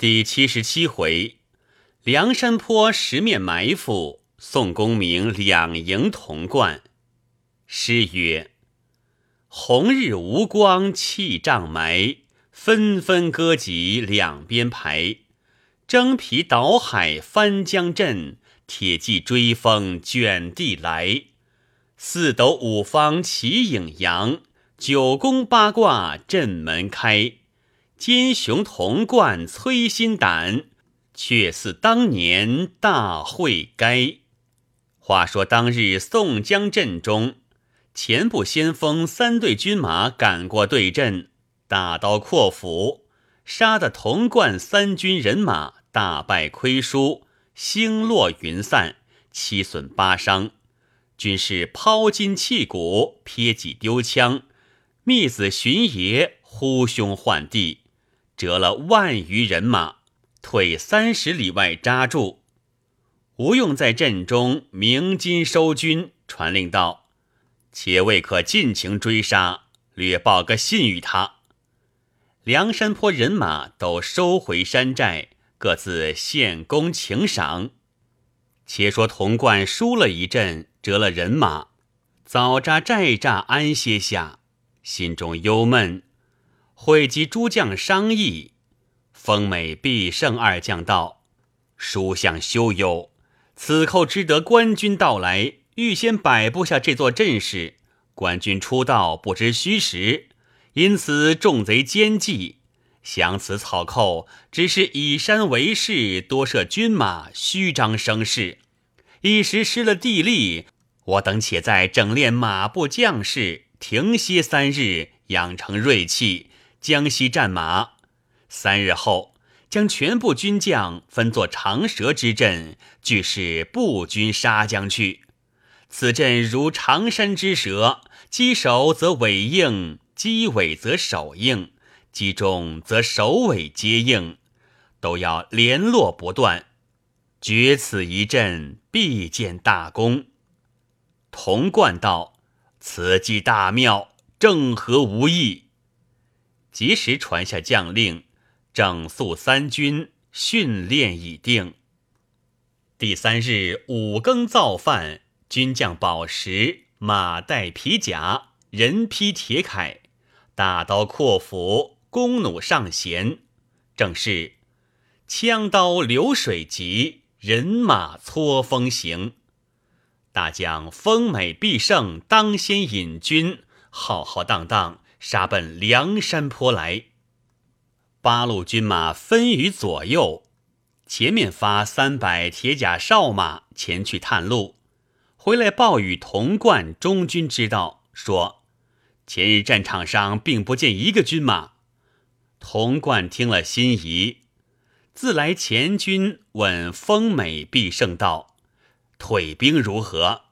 第七十七回，梁山坡十面埋伏，宋公明两营同贯。诗曰：“红日无光气障埋，纷纷歌集两边排。征皮倒海翻江阵，铁骑追风卷地来。四斗五方齐影扬，九宫八卦阵门开。”奸雄同贯催心胆，却似当年大会该。话说当日宋江阵中，前部先锋三队军马赶过对阵，大刀阔斧，杀得同贯三军人马大败亏输，星落云散，七损八伤。军士抛金弃骨，撇戟丢枪，密子巡爷呼兄唤弟。折了万余人马，退三十里外扎住。吴用在阵中鸣金收军，传令道：“且未可尽情追杀，略报个信与他。”梁山坡人马都收回山寨，各自献功请赏。且说童贯输了一阵，折了人马，早扎寨栅安歇下，心中忧闷。会集诸将商议，丰美必胜二将道：“书相休忧，此寇知得官军到来，预先摆布下这座阵势。官军出道不知虚实，因此众贼奸计。想此草寇只是以山为势，多设军马，虚张声势，一时失了地利。我等且在整练马步将士，停歇三日，养成锐气。”江西战马，三日后将全部军将分作长蛇之阵，俱是步军杀将去。此阵如长山之蛇，击首则尾应，击尾则首应，击中则首尾皆应，都要联络不断。决此一阵，必见大功。童贯道：“此计大妙，正合吾意。”及时传下将令，整肃三军，训练已定。第三日五更造饭，军将饱食，马带皮甲，人披铁铠，大刀阔斧，弓弩上弦，正是枪刀流水急，人马搓风行。大将丰美必胜，当先引军，浩浩荡荡。杀奔梁山坡来，八路军马分于左右，前面发三百铁甲哨马前去探路，回来报与童贯中军知道，说前日战场上并不见一个军马。童贯听了心疑，自来前军问丰美必胜道：“退兵如何？”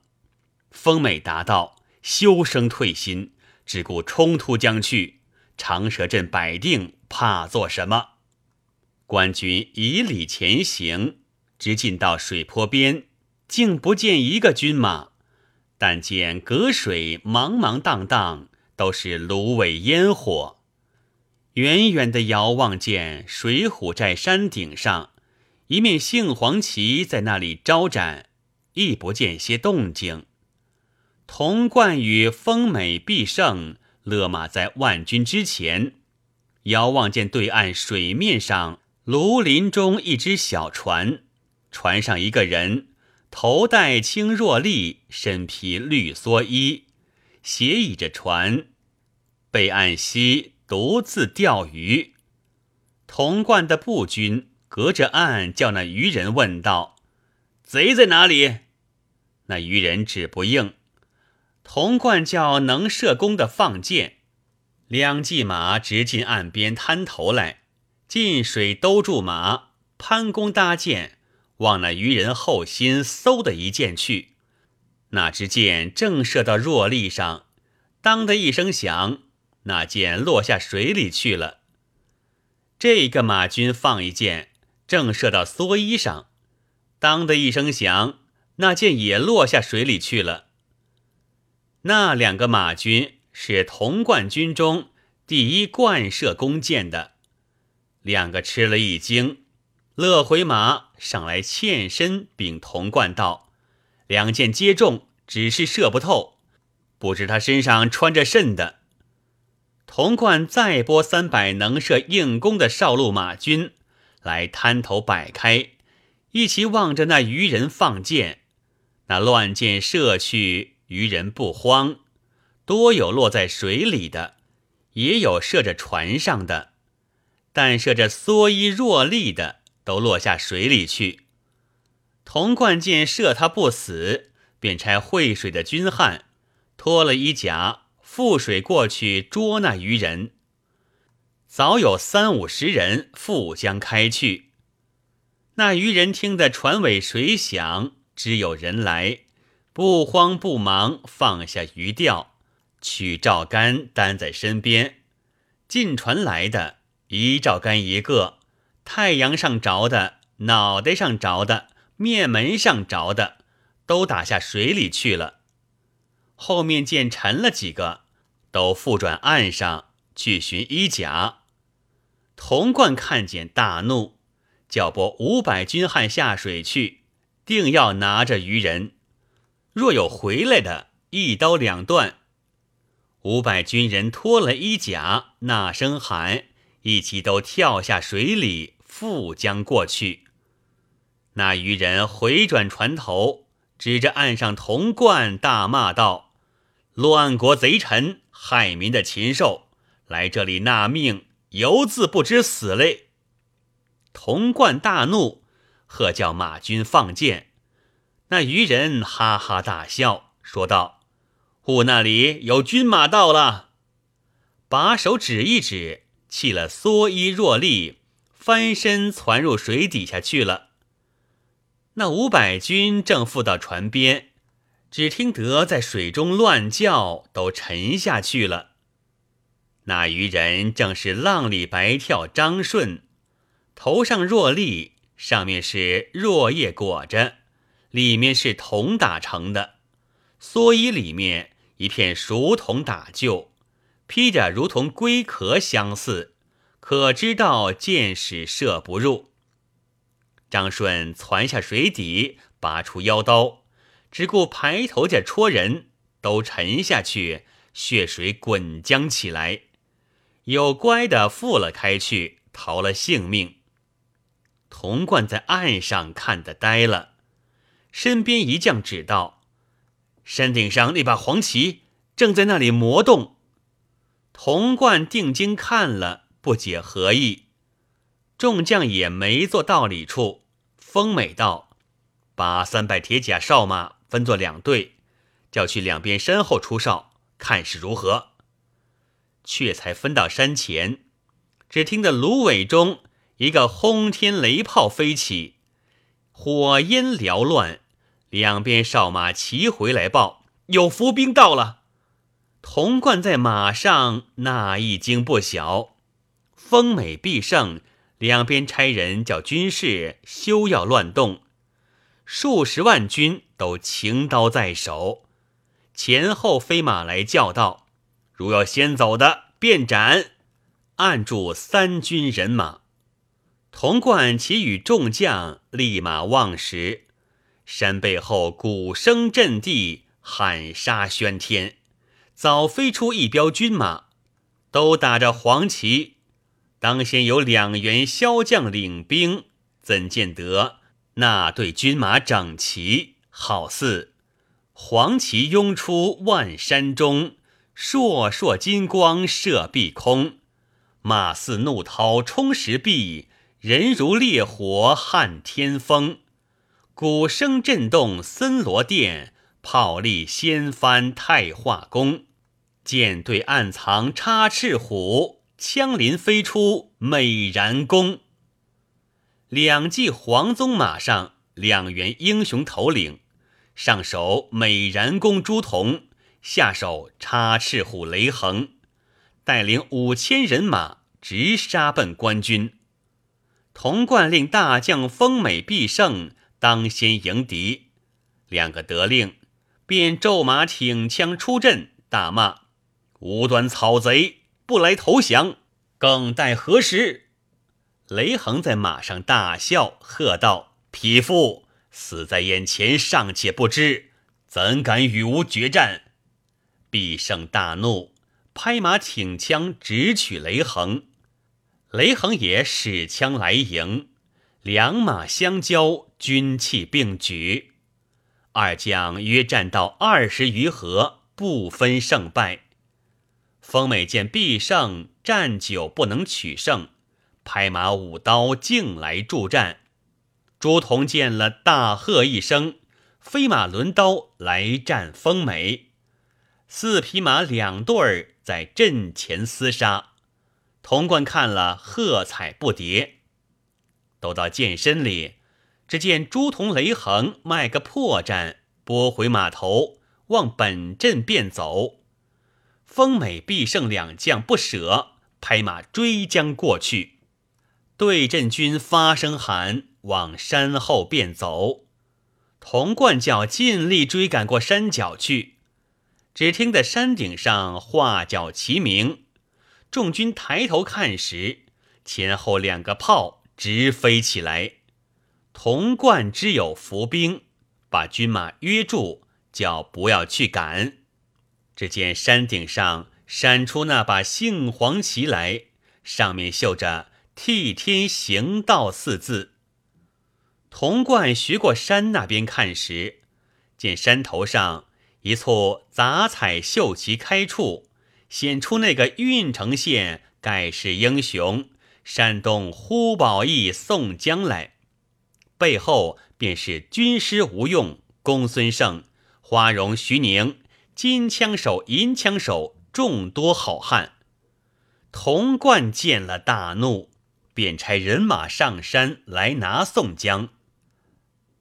丰美答道：“休生退心。”只顾冲突将去，长蛇阵摆定，怕做什么？官军以礼前行，直进到水坡边，竟不见一个军马，但见隔水茫茫荡荡，都是芦苇烟火。远远的遥望见水浒寨山顶上一面杏黄旗在那里招展，亦不见些动静。童贯与丰美必胜勒马在万军之前，遥望见对岸水面上芦林中一只小船，船上一个人，头戴青箬笠，身披绿蓑衣，斜倚着船，背岸西独自钓鱼。童贯的步军隔着岸叫那渔人问道：“贼在哪里？”那渔人只不应。童贯叫能射弓的放箭，两骑马直进岸边滩头来，进水兜住马，攀弓搭箭，往那渔人后心嗖的一箭去。那支箭正射到箬笠上，当的一声响，那箭落下水里去了。这个马军放一箭，正射到蓑衣上，当的一声响，那箭也落下水里去了。那两个马军是童贯军中第一贯射弓箭的，两个吃了一惊。乐回马上来欠身禀童贯道：“两箭皆中，只是射不透，不知他身上穿着甚的。”童贯再拨三百能射硬弓的少路马军来滩头摆开，一齐望着那渔人放箭。那乱箭射去，渔人不慌，多有落在水里的，也有射着船上的，但射着蓑衣若笠的。都落下水里去。童贯见射他不死，便差会水的军汉脱了衣甲，覆水过去捉那渔人。早有三五十人赴江开去。那渔人听得船尾水响，知有人来，不慌不忙放下鱼钓，取照竿担在身边。进船来的一照竿一个。太阳上着的，脑袋上着的，面门上着的，都打下水里去了。后面见沉了几个，都复转岸上去寻衣甲。童贯看见大怒，叫拨五百军汉下水去，定要拿着渔人。若有回来的，一刀两断。五百军人脱了衣甲，那声喊，一起都跳下水里。复将过去，那渔人回转船头，指着岸上铜罐大骂道：“乱国贼臣，害民的禽兽，来这里纳命，犹自不知死嘞！”铜罐大怒，喝叫马军放箭。那渔人哈哈大笑，说道：“吾那里有军马到了。”把手指一指，弃了蓑衣若笠。翻身窜入水底下去了。那五百军正附到船边，只听得在水中乱叫，都沉下去了。那渔人正是浪里白跳张顺，头上若笠，上面是若叶裹着，里面是铜打成的，蓑衣里面一片熟铜打旧，披着如同龟壳相似。可知道箭矢射不入。张顺窜下水底，拔出腰刀，只顾排头家戳人，都沉下去，血水滚浆起来。有乖的复了开去，逃了性命。童贯在岸上看得呆了，身边一将指道：“山顶上那把黄旗正在那里磨动。”童贯定睛看了。不解何意，众将也没做道理处。风美道：“把三百铁甲哨马分作两队，叫去两边山后出哨，看是如何。”却才分到山前，只听得芦苇中一个轰天雷炮飞起，火烟缭乱，两边哨马齐回来报：“有伏兵到了。”童贯在马上，那一惊不小。丰美必胜，两边差人叫军士休要乱动，数十万军都擎刀在手，前后飞马来叫道：“如要先走的，便斩！”按住三军人马，童贯其与众将立马望时，山背后鼓声震地，喊杀喧天，早飞出一彪军马，都打着黄旗。当先有两员骁将领兵，怎见得那队军马整齐，好似黄旗拥出万山中，烁烁金光射碧空。马似怒涛冲石壁，人如烈火撼天风。鼓声震动森罗殿，炮力掀翻太化宫。舰队暗藏插翅虎。枪林飞出美髯公，两骑黄鬃马上，两员英雄头领，上手美髯公朱仝，下手插翅虎雷横，带领五千人马直杀奔官军。童贯令大将丰美必胜当先迎敌，两个得令，便骤马挺枪出阵，大骂无端草贼。不来投降，更待何时？雷横在马上大笑，喝道：“匹夫，死在眼前尚且不知，怎敢与吾决战？”必胜大怒，拍马挺枪直取雷横。雷横也使枪来迎，两马相交，军器并举。二将约战到二十余合，不分胜败。风美见必胜战久不能取胜，拍马舞刀径来助战。朱仝见了，大喝一声，飞马抡刀来战风美。四匹马两对儿在阵前厮杀，童贯看了，喝彩不迭。都到剑身里。只见朱仝、雷横卖个破绽，拨回马头，往本阵便走。风美、必胜两将不舍，拍马追将过去。对阵军发声喊，往山后便走。童贯叫尽力追赶过山脚去，只听得山顶上画角齐鸣，众军抬头看时，前后两个炮直飞起来。童贯之有伏兵，把军马约住，叫不要去赶。只见山顶上闪出那把杏黄旗来，上面绣着“替天行道”四字。童贯学过山那边看时，见山头上一簇杂彩绣旗开处，显出那个郓城县盖世英雄山东呼保义宋江来。背后便是军师吴用、公孙胜、花荣、徐宁、金枪手、银枪手众多好汉。童贯见了大怒，便差人马上山来拿宋江。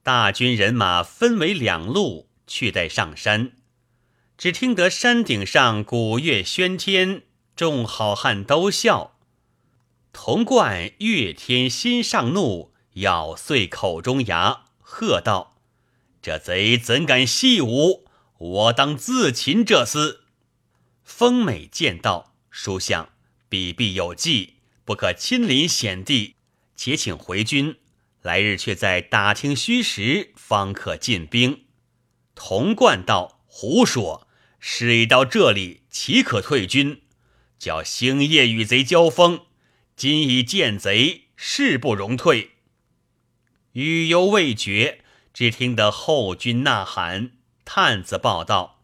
大军人马分为两路去待上山，只听得山顶上鼓乐喧天，众好汉都笑。童贯越天心上怒。咬碎口中牙，喝道：“这贼怎敢戏武？我当自擒这厮。”风美见道：“书相，彼必有计，不可亲临险地，且请回军。来日却在打听虚实，方可进兵。”童贯道：“胡说！事已到这里，岂可退军？叫星夜与贼交锋，今已见贼，誓不容退。”语犹未绝，只听得后军呐喊。探子报道：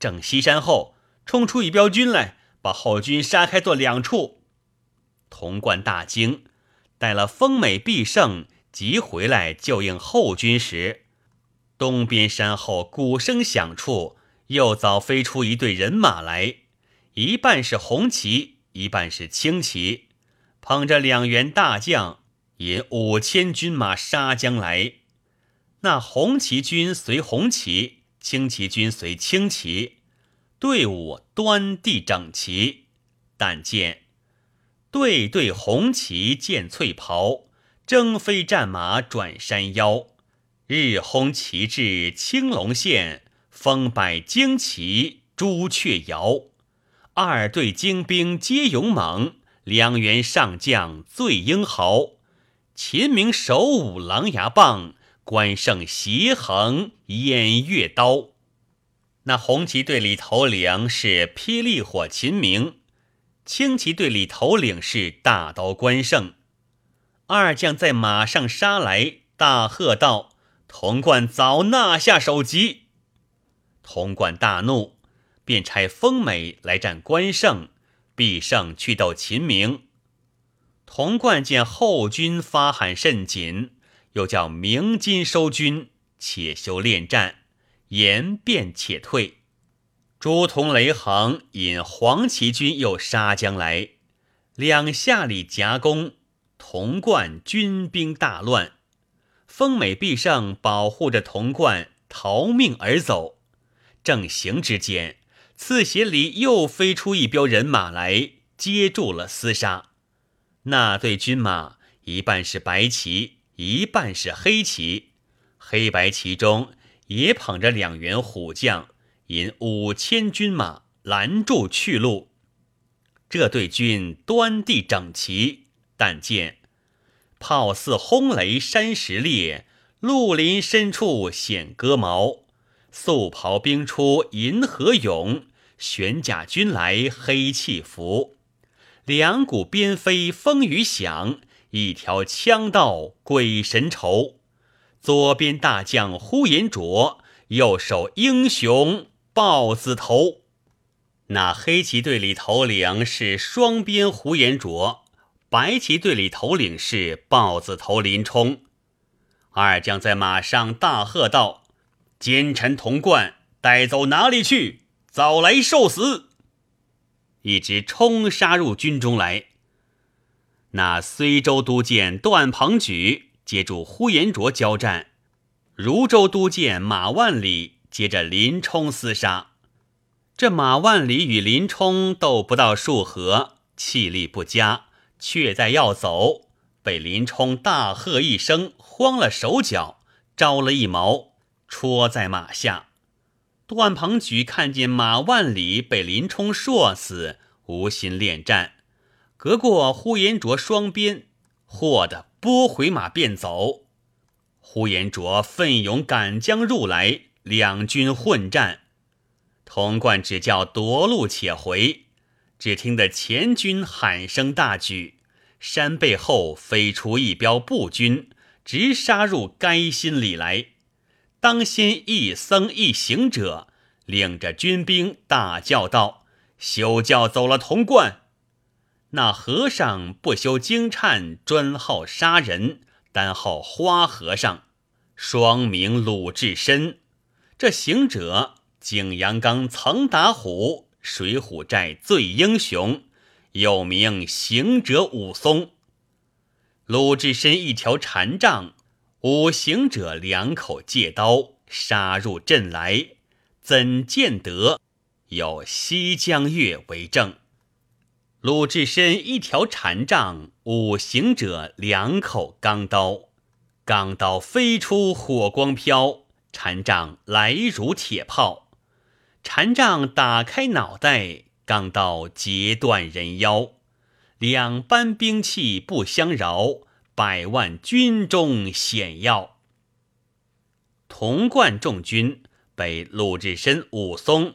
正西山后冲出一彪军来，把后军杀开作两处。潼关大惊，待了风美、必胜急回来救应后军时，东边山后鼓声响处，又早飞出一队人马来，一半是红旗，一半是青旗，捧着两员大将。引五千军马杀将来，那红旗军随红旗，青旗军随青旗，队伍端地整齐。但见对对红旗见翠袍，征飞战马转山腰。日红旗帜青龙县，风摆旌旗朱雀摇。二队精兵皆勇猛，两员上将最英豪。秦明手舞狼牙棒，关胜斜横偃月刀。那红旗队里头领是霹雳火秦明，青旗队里头领是大刀关胜。二将在马上杀来，大喝道：“童贯早纳下首级！”童贯大怒，便差风美来战关胜，必胜去斗秦明。童贯见后军发喊甚紧，又叫鸣金收军，且休恋战，言便且退。朱仝、雷横引黄旗军又杀将来，两下里夹攻，童贯军兵大乱。风美、必胜保护着童贯逃命而走，正行之间，刺斜里又飞出一彪人马来，接住了厮杀。那队军马一半是白旗，一半是黑旗。黑白旗中也捧着两员虎将，引五千军马拦住去路。这队军端地整齐，但见炮似轰雷山石裂，绿林深处显戈矛。素袍兵出银河涌，玄甲军来黑气浮。两股鞭飞风雨响，一条枪道鬼神愁。左边大将呼延灼，右手英雄豹子头。那黑旗队里头领是双鞭呼延灼，白旗队里头领是豹子头林冲。二将在马上大喝道：“奸臣童贯，带走哪里去？早来受死！”一直冲杀入军中来。那随州都监段鹏举接住呼延灼交战，汝州都监马万里接着林冲厮杀。这马万里与林冲斗不到数合，气力不佳，却在要走，被林冲大喝一声，慌了手脚，招了一矛，戳在马下。段鹏举看见马万里被林冲硕死，无心恋战，隔过呼延灼双鞭，霍的拨回马便走。呼延灼奋勇赶将入来，两军混战。童贯只叫夺路且回，只听得前军喊声大举，山背后飞出一彪步军，直杀入该心里来。当先一僧一行者领着军兵大叫道：“休教走了童贯！”那和尚不修经忏，专好杀人，单号花和尚，双名鲁智深。这行者。景阳冈曾打虎，水浒寨最英雄，又名行者武松。鲁智深一条禅杖，五行者两口借刀，杀入阵来。怎见得有西江月为证？鲁智深一条禅杖，五行者两口钢刀，钢刀飞出火光飘，禅杖来如铁炮。禅杖打开脑袋，钢刀截断人腰，两般兵器不相饶，百万军中险要。童贯众军被鲁智深、武松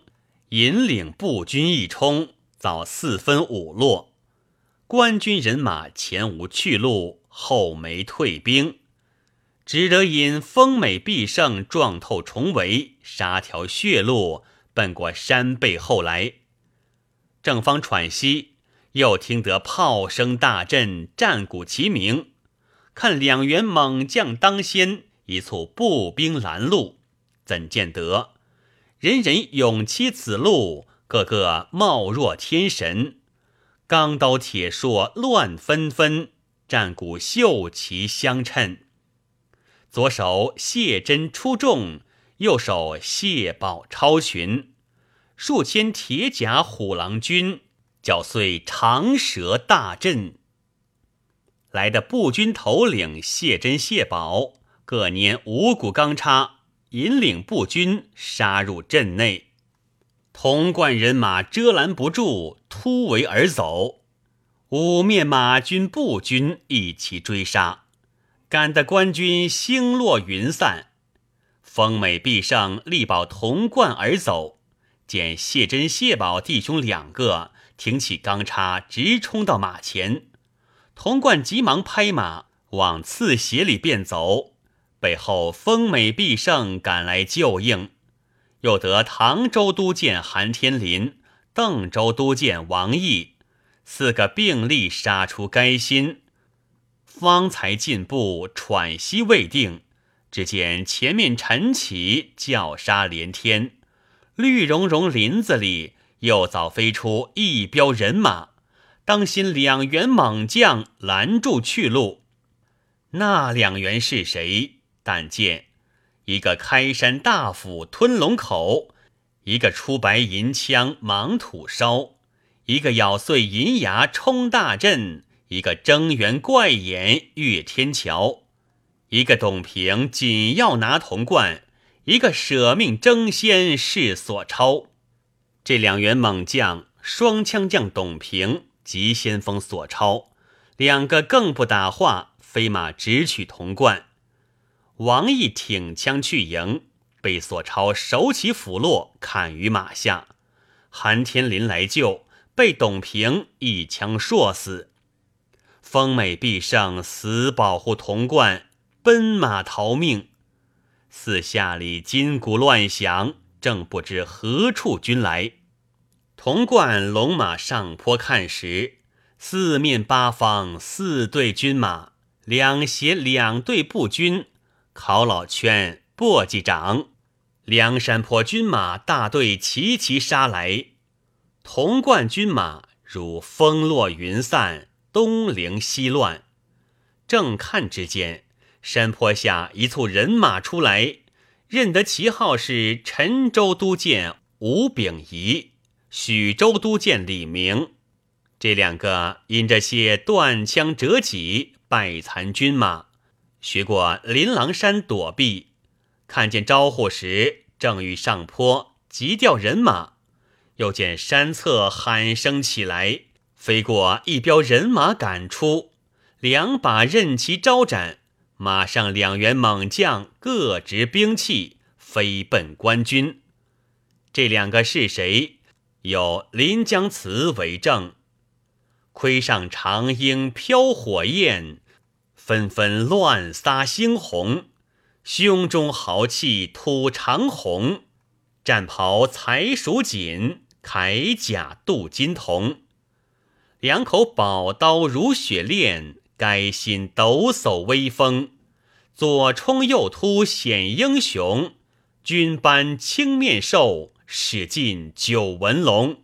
引领步军一冲，早四分五落。官军人马前无去路，后没退兵，只得引丰美必胜撞透重围，杀条血路。奔过山背后来，正方喘息，又听得炮声大震，战鼓齐鸣。看两员猛将当先，一簇步兵拦路，怎见得人人勇欺此路，个个貌若天神。钢刀铁槊乱纷纷，战鼓绣旗相衬。左手谢珍出众。右手谢宝超群，数千铁甲虎狼军搅碎长蛇大阵。来的步军头领谢珍、谢宝各拈五股钢叉，引领步军杀入阵内。童贯人马遮拦不住，突围而走。五面马军、步军一齐追杀，赶得官军星落云散。丰美必胜，力保童贯而走。见谢珍、谢宝弟兄两个挺起钢叉，直冲到马前。童贯急忙拍马往刺斜里便走，背后丰美必胜赶来救应。又得唐州都监韩天林、邓州都监王毅四个并力杀出该心，方才进步，喘息未定。只见前面晨起，叫杀连天，绿茸茸林子里又早飞出一彪人马，当心两员猛将拦住去路。那两员是谁？但见一个开山大斧吞龙口，一个出白银枪芒土烧，一个咬碎银牙冲大阵，一个睁圆怪眼越天桥。一个董平紧要拿铜冠，一个舍命争先是所超。这两员猛将，双枪将董平急先锋索超，两个更不打话，飞马直取潼关。王毅挺枪去迎，被索超手起斧落，砍于马下。韩天林来救，被董平一枪硕死。丰美必胜，死保护潼关，奔马逃命。四下里金鼓乱响，正不知何处军来。潼关龙马上坡看时，四面八方四队军马，两斜两队步军。考老圈、簸箕掌、梁山坡军马大队齐齐杀来，潼关军马如风落云散，东零西乱。正看之间，山坡下一簇人马出来，认得旗号是陈州都监吴秉仪、许州都监李明。这两个因着些断枪折戟、败残军马。学过琳琅山躲避，看见招呼时，正欲上坡急调人马，又见山侧喊声起来，飞过一彪人马赶出，两把刃旗招展，马上两员猛将各执兵器，飞奔官军。这两个是谁？有临江词为证：盔上长缨飘火焰。纷纷乱撒猩红，胸中豪气吐长虹。战袍才属锦，铠甲镀金铜。两口宝刀如雪炼，该心抖擞威风。左冲右突显英雄，军班青面兽，使尽九纹龙。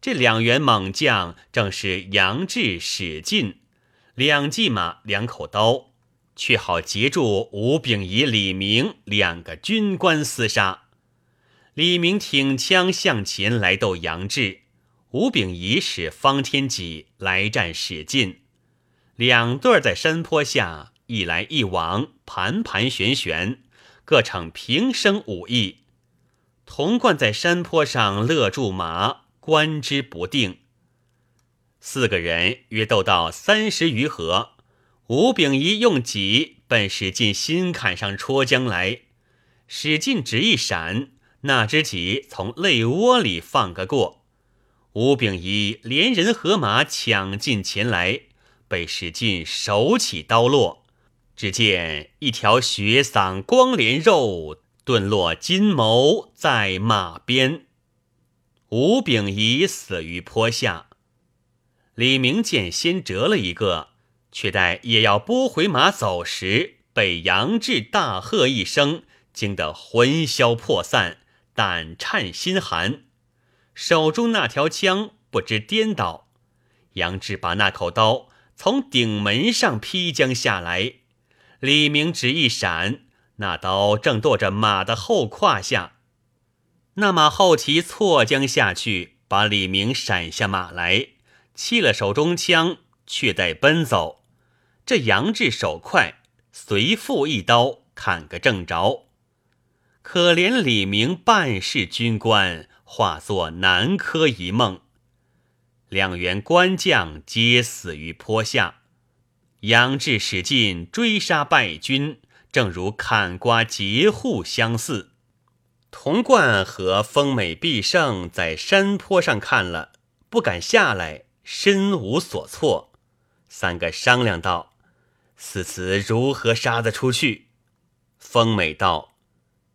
这两员猛将正是杨志、史进。两骑马，两口刀，却好截住吴秉仪、李明两个军官厮杀。李明挺枪向前来斗杨志，吴秉仪使方天戟来战史进。两对在山坡下一来一往，盘盘旋旋，各逞平生武艺。童贯在山坡上勒住马，观之不定。四个人约斗到三十余合，吴秉仪用戟奔史进心坎上戳将来，史进只一闪，那只戟从肋窝里放个过，吴秉仪连人和马抢进前来，被史进手起刀落，只见一条血嗓光连肉，顿落金眸在马鞭，吴秉仪死于坡下。李明见先折了一个，却待也要拨回马走时，被杨志大喝一声，惊得魂消魄散，胆颤心寒，手中那条枪不知颠倒。杨志把那口刀从顶门上劈将下来，李明只一闪，那刀正剁着马的后胯下，那马后蹄错将下去，把李明闪下马来。弃了手中枪，却待奔走。这杨志手快，随复一刀砍个正着。可怜李明半世军官，化作南柯一梦。两员官将皆死于坡下。杨志使劲追杀败军，正如砍瓜截户相似。童贯和丰美必胜在山坡上看了，不敢下来。身无所措，三个商量道：“此次如何杀得出去？”风美道：“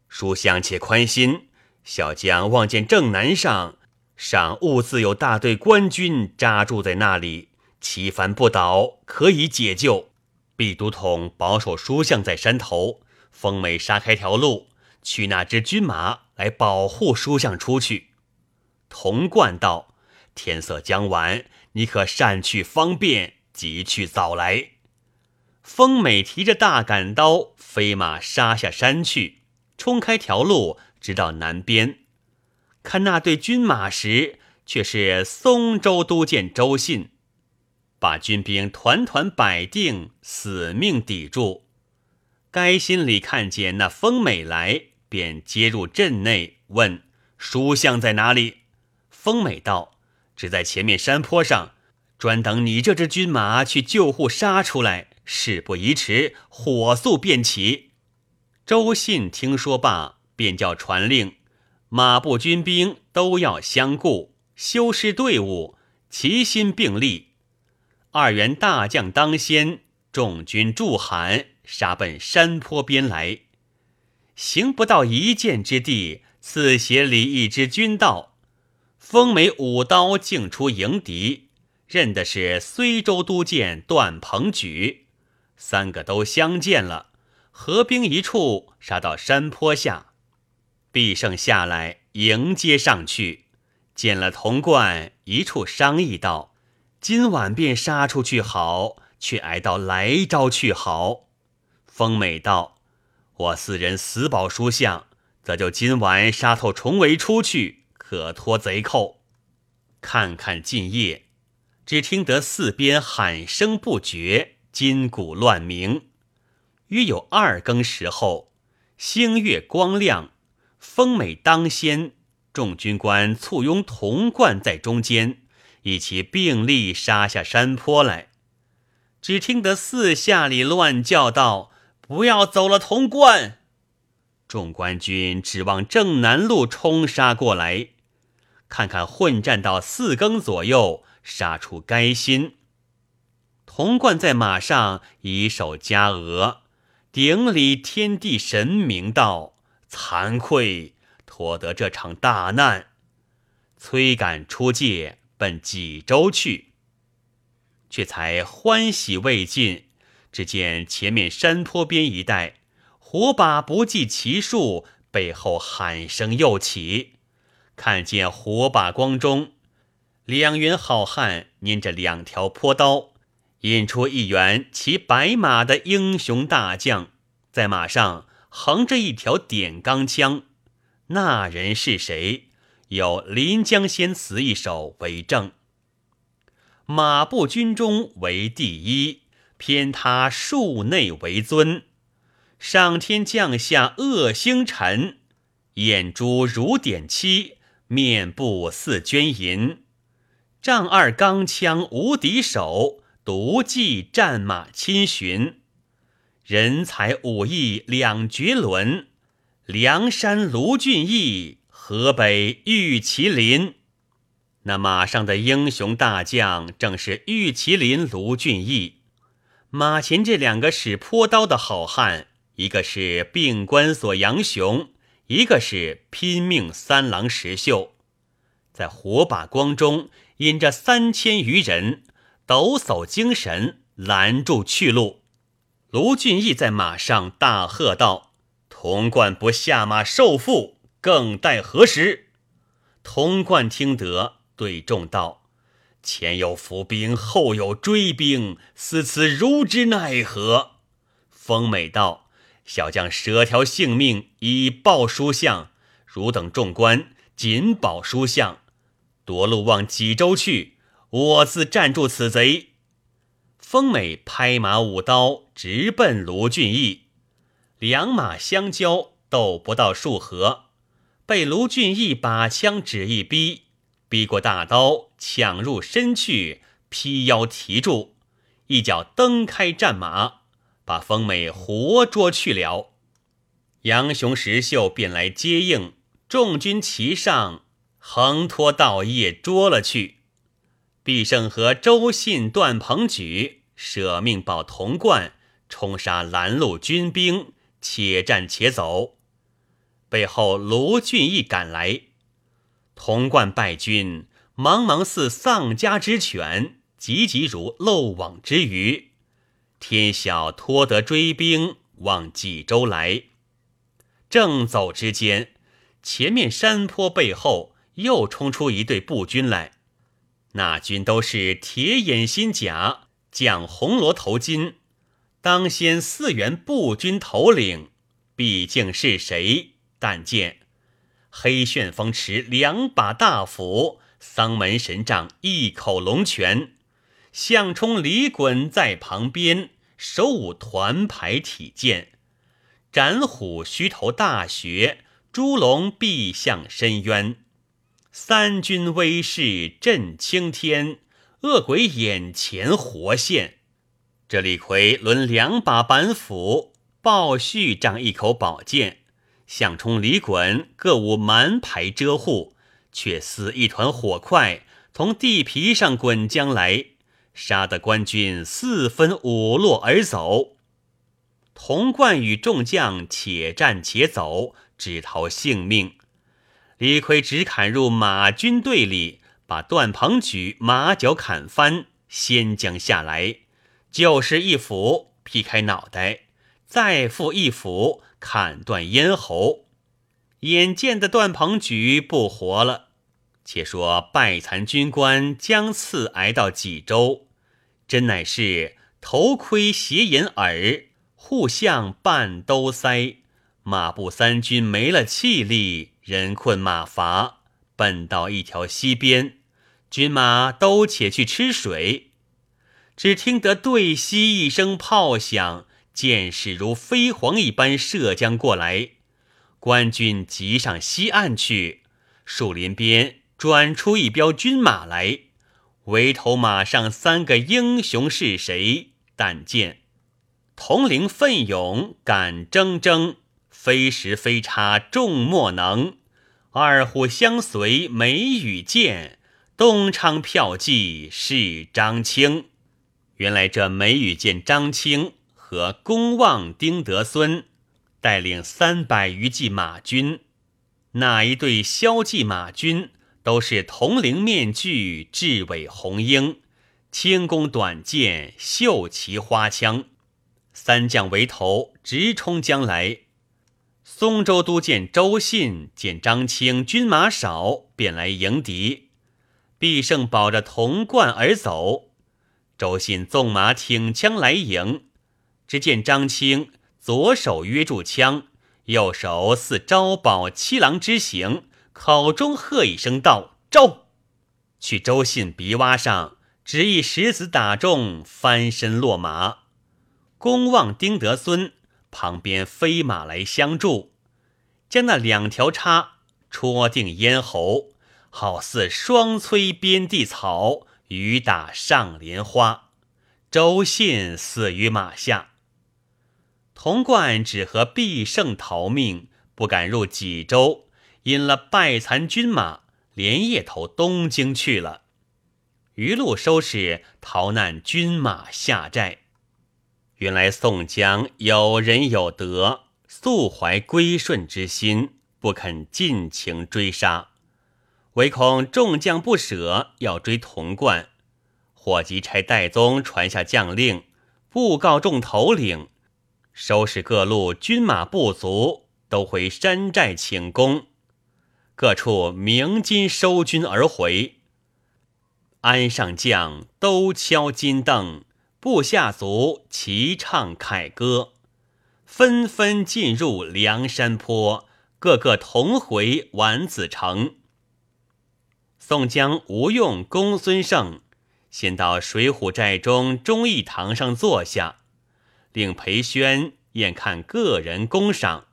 书相且宽心，小将望见正南上，上兀自有大队官军扎住在那里，旗帆不倒，可以解救。毕都统保守书相在山头，风美杀开条路，取那支军马来保护书相出去。”童贯道：“天色将晚。”你可善去方便，即去早来。风美提着大杆刀，飞马杀下山去，冲开条路，直到南边。看那队军马时，却是松州都监周信，把军兵团团摆定，死命抵住。该心里看见那风美来，便接入阵内，问书相在哪里。风美道。只在前面山坡上，专等你这支军马去救护杀出来，事不宜迟，火速便起。”周信听说罢，便叫传令，马步军兵都要相顾，修饰队伍，齐心并力。二员大将当先，众军助喊，杀奔山坡边来。行不到一箭之地，刺斜里一支军到，风眉舞刀径出迎敌，认的是随州都监段鹏举，三个都相见了，合兵一处，杀到山坡下。必胜下来迎接上去，见了童贯，一处商议道：“今晚便杀出去好，却挨到来招去好。”风美道。我四人死保书相，则就今晚杀透重围出去，可脱贼寇。看看近夜，只听得四边喊声不绝，金鼓乱鸣。约有二更时候，星月光亮，风美当先，众军官簇拥童贯在中间，一起并力杀下山坡来。只听得四下里乱叫道。不要走了，潼关！众官军指望正南路冲杀过来，看看混战到四更左右，杀出该心。童贯在马上以手加额，顶礼天地神明道：“惭愧，托得这场大难。”催赶出界，奔济州去，却才欢喜未尽。只见前面山坡边一带，火把不计其数，背后喊声又起。看见火把光中，两员好汉拈着两条坡刀，引出一员骑白马的英雄大将，在马上横着一条点钢枪。那人是谁？有临江仙词一首为证：马步军中为第一。偏他树内为尊，上天降下恶星辰，眼珠如点漆，面部似绢银。丈二钢枪无敌手，独骑战马亲巡。人才武艺两绝伦，梁山卢俊义，河北玉麒麟。那马上的英雄大将，正是玉麒麟卢俊义。马前这两个使坡刀的好汉，一个是病关索杨雄，一个是拼命三郎石秀，在火把光中引着三千余人，抖擞精神，拦住去路。卢俊义在马上大喝道：“童贯不下马受缚，更待何时？”童贯听得，对众道。前有伏兵，后有追兵，思此如之奈何？风美道：“小将舍条性命以报书相，汝等众官紧保书相，夺路往济州去。我自站住此贼。”风美拍马舞刀，直奔卢俊义。两马相交，斗不到数合，被卢俊义把枪指一逼。逼过大刀，抢入身去，劈腰提住，一脚蹬开战马，把风美活捉去了。杨雄、石秀便来接应，众军齐上，横拖道业捉了去。毕胜和周信、段鹏举舍命保童贯，冲杀拦路军兵，且战且走。背后卢俊义赶来。童贯败军，茫茫似丧家之犬，急急如漏网之鱼。天晓托得追兵往济州来，正走之间，前面山坡背后又冲出一队步军来。那军都是铁眼心甲，将红罗头巾。当先四员步军头领，毕竟是谁？但见。黑旋风持两把大斧，丧门神杖一口龙泉，项冲、李衮在旁边手舞团牌体剑，斩虎须头大穴，猪龙臂向深渊。三军威势震青天，恶鬼眼前活现。这李逵抡两把板斧，鲍旭仗一口宝剑，项冲、李衮各舞蛮牌遮护，却似一团火块从地皮上滚将来，杀得官军四分五落而走。童贯与众将且战且走，只逃性命。李逵只砍入马军队里，把段鹏举马脚砍翻，先将下来，就是一斧劈开脑袋，再复一斧砍断咽喉。眼见的段鹏举不活了。且说败残军官将次挨到济州，真乃是头盔斜眼耳。互相半兜塞，马步三军没了气力，人困马乏，奔到一条溪边，军马都且去吃水。只听得对溪一声炮响，箭矢如飞蝗一般射将过来。官军急上西岸去，树林边转出一彪军马来，围头马上三个英雄是谁？但见。统领奋勇敢铮铮，非时飞叉众莫能。二虎相随眉宇健，东昌票骑是张清。原来这眉宇健张清和公望丁德孙带领三百余骑马军，那一队骁骑马军都是铜铃面具、雉尾红缨、轻弓短箭、绣旗花枪。三将为头，直冲将来。松州都监周信见张清军马少，便来迎敌。必胜保着铜冠而走。周信纵马挺枪来迎，只见张清左手约住枪，右手似招宝七郎之形，口中喝一声道：“招！”去周信鼻洼上，只一石子打中，翻身落马。公望丁德孙旁边飞马来相助，将那两条叉戳定咽喉，好似双催边地草，雨打上莲花。周信死于马下。童贯只和必胜逃命，不敢入济州，引了败残军马，连夜投东京去了。余路收拾逃难军马下寨。原来宋江有仁有德，素怀归顺之心，不肯尽情追杀，唯恐众将不舍，要追童贯。火急差戴宗传下将令，布告众头领，收拾各路军马不足，都回山寨请功。各处鸣金收军而回，鞍上将都敲金镫。部下卒齐唱凯歌，纷纷进入梁山坡，个个同回丸子城。宋江、吴用、公孙胜先到水浒寨中忠义堂上坐下，令裴宣验看个人功赏。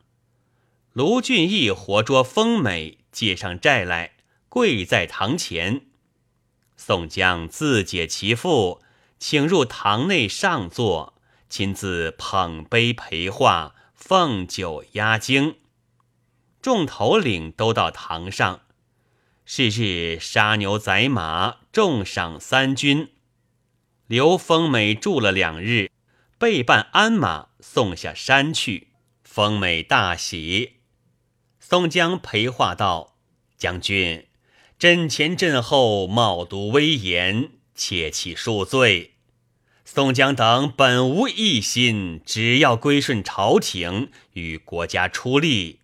卢俊义活捉丰美，借上寨来，跪在堂前。宋江自解其父。请入堂内上座，亲自捧杯陪话，奉酒压惊。众头领都到堂上。是日杀牛宰马，重赏三军。刘丰美住了两日，备办鞍马送下山去。风美大喜。宋江陪话道：“将军，阵前阵后，冒渎威严，切弃恕罪。”宋江等本无一心，只要归顺朝廷，与国家出力，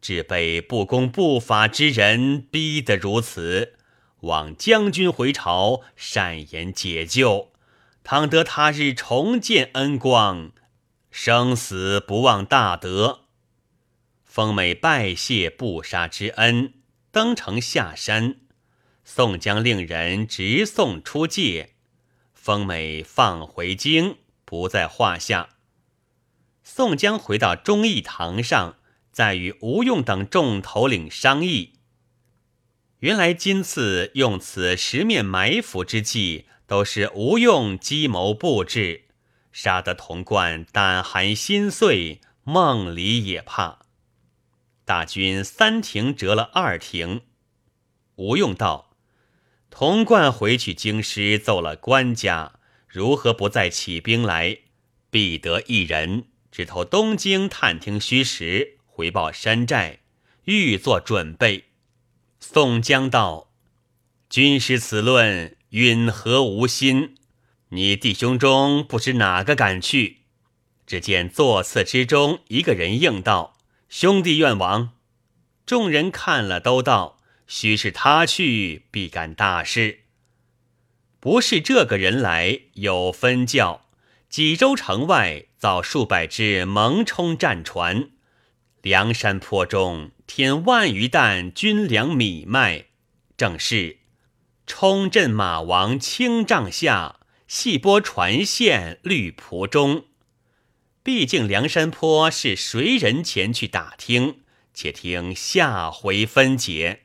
只被不公不法之人逼得如此。望将军回朝，善言解救，倘得他日重见恩光，生死不忘大德。丰美拜谢不杀之恩，登城下山。宋江令人直送出界。丰美放回京，不在话下。宋江回到忠义堂上，再与吴用等众头领商议。原来今次用此十面埋伏之计，都是吴用计谋布置，杀得童贯胆寒心碎，梦里也怕。大军三停折了二停。吴用道：“童贯回去京师奏了官家，如何不再起兵来？必得一人，只投东京探听虚实，回报山寨，预做准备。”宋江道：“军师此论允和无心，你弟兄中不知哪个敢去？”只见座次之中一个人应道。兄弟愿往，众人看了都道：“须是他去，必干大事。不是这个人来，有分教。济州城外造数百只蒙冲战船，梁山坡中添万余担军粮米麦，正是冲阵马王青帐下，细波船线绿蒲中。”毕竟梁山坡是谁人前去打听？且听下回分解。